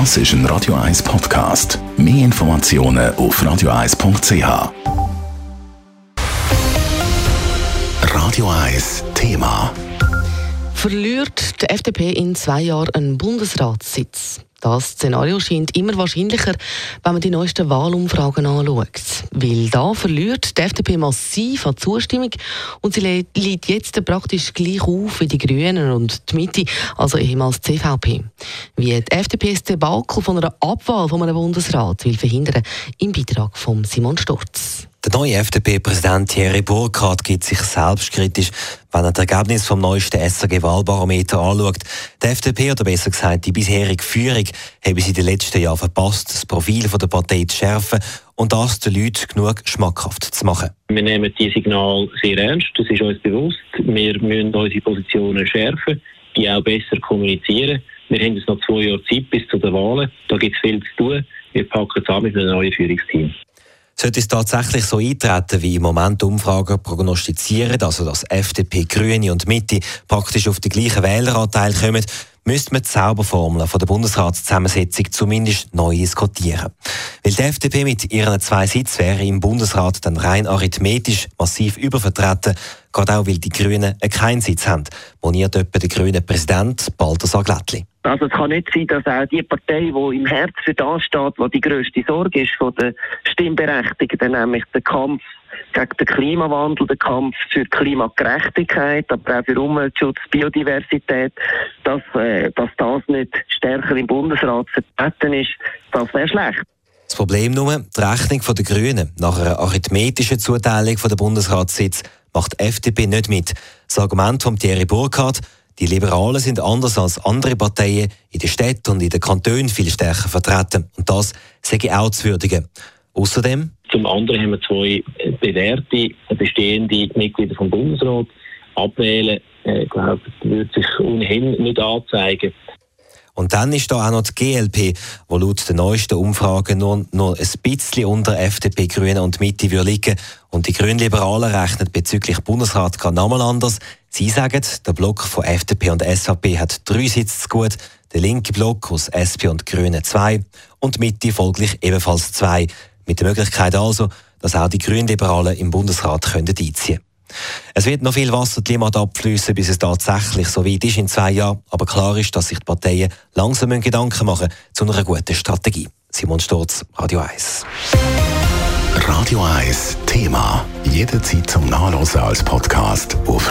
Das ist ein Radio 1 Podcast. Mehr Informationen auf radio1.ch. Radio 1 Thema. Verliert die FDP in zwei Jahren einen Bundesratssitz? Das Szenario scheint immer wahrscheinlicher, wenn man die neuesten Wahlumfragen anschaut. Weil da verliert die FDP massiv an Zustimmung und sie liegt jetzt praktisch gleich auf wie die Grünen und die Mitte, also ehemals die CVP. Wie die FDP das Debakel von einer Abwahl von einem Bundesrat will verhindern, im Beitrag von Simon Sturz. Der neue FDP-Präsident Thierry Burkhardt gibt sich selbstkritisch, wenn er das Ergebnis vom neuesten SRG-Wahlbarometer anschaut. Die FDP, oder besser gesagt die bisherige Führung, habe sie in den letzten Jahren verpasst, das Profil der Partei zu schärfen und das den Leuten genug schmackhaft zu machen. Wir nehmen dieses Signal sehr ernst, das ist uns bewusst. Wir müssen unsere Positionen schärfen, die auch besser kommunizieren. Wir haben jetzt noch zwei Jahre Zeit bis zu den Wahlen. Da gibt es viel zu tun. Wir packen es an mit einem neuen Führungsteam. Sollte es tatsächlich so eintreten, wie im Moment Umfragen prognostizieren, also dass FDP, Grüne und Mitte praktisch auf den gleichen Wähleranteil kommen, müsste man die Zauberformel von der Bundesratszusammensetzung zumindest neu diskutieren. Weil die FDP mit ihren zwei Sitzen wäre im Bundesrat dann rein arithmetisch massiv übervertreten, gerade auch weil die Grünen keinen Sitz haben, moniert etwa der grüne Präsident Balthasar Glättli. Also es kann nicht sein, dass auch die Partei, die im Herz für das steht, die die grösste Sorge ist von den Stimmberechtigten, nämlich der Kampf gegen den Klimawandel, der Kampf für Klimagerechtigkeit, aber auch für Umweltschutz, Biodiversität, dass, äh, dass das nicht stärker im Bundesrat vertreten ist, das wäre schlecht. Das Problem nur, die Rechnung der Grünen nach einer arithmetischen Zuteilung der Bundesratssitz macht die FDP nicht mit. Das Argument von Thierry Burkhardt, die Liberalen sind anders als andere Parteien in den Städten und in den Kantonen viel stärker vertreten. Und das sage ich auch zu würdigen. Außerdem zum anderen haben wir zwei bewährte, bestehende Mitglieder vom Bundesrat. Abwählen, äh, ich glaube, würde sich ohnehin nicht anzeigen. Und dann ist da auch noch die GLP, wo laut den neuesten Umfragen nur, nur ein bisschen unter FDP, Grüne und Mitte liegen. Und die Grünliberalen rechnen bezüglich Bundesrat gar nochmal anders. Sie sagen, der Block von FDP und SVP hat drei Sitze zu gut, der linke Block aus SP und Grünen zwei und Mitte folglich ebenfalls zwei. Mit der Möglichkeit also, dass auch die Grünliberalen im Bundesrat können einziehen es wird noch viel Wasser die Limmat abfließen, bis es tatsächlich so weit ist in zwei Jahren. Aber klar ist, dass sich die Parteien langsam Gedanken machen zu einer guten Strategie. Simon Sturz, Radio 1. Radio 1 Thema. Jederzeit zum Nachlesen als Podcast auf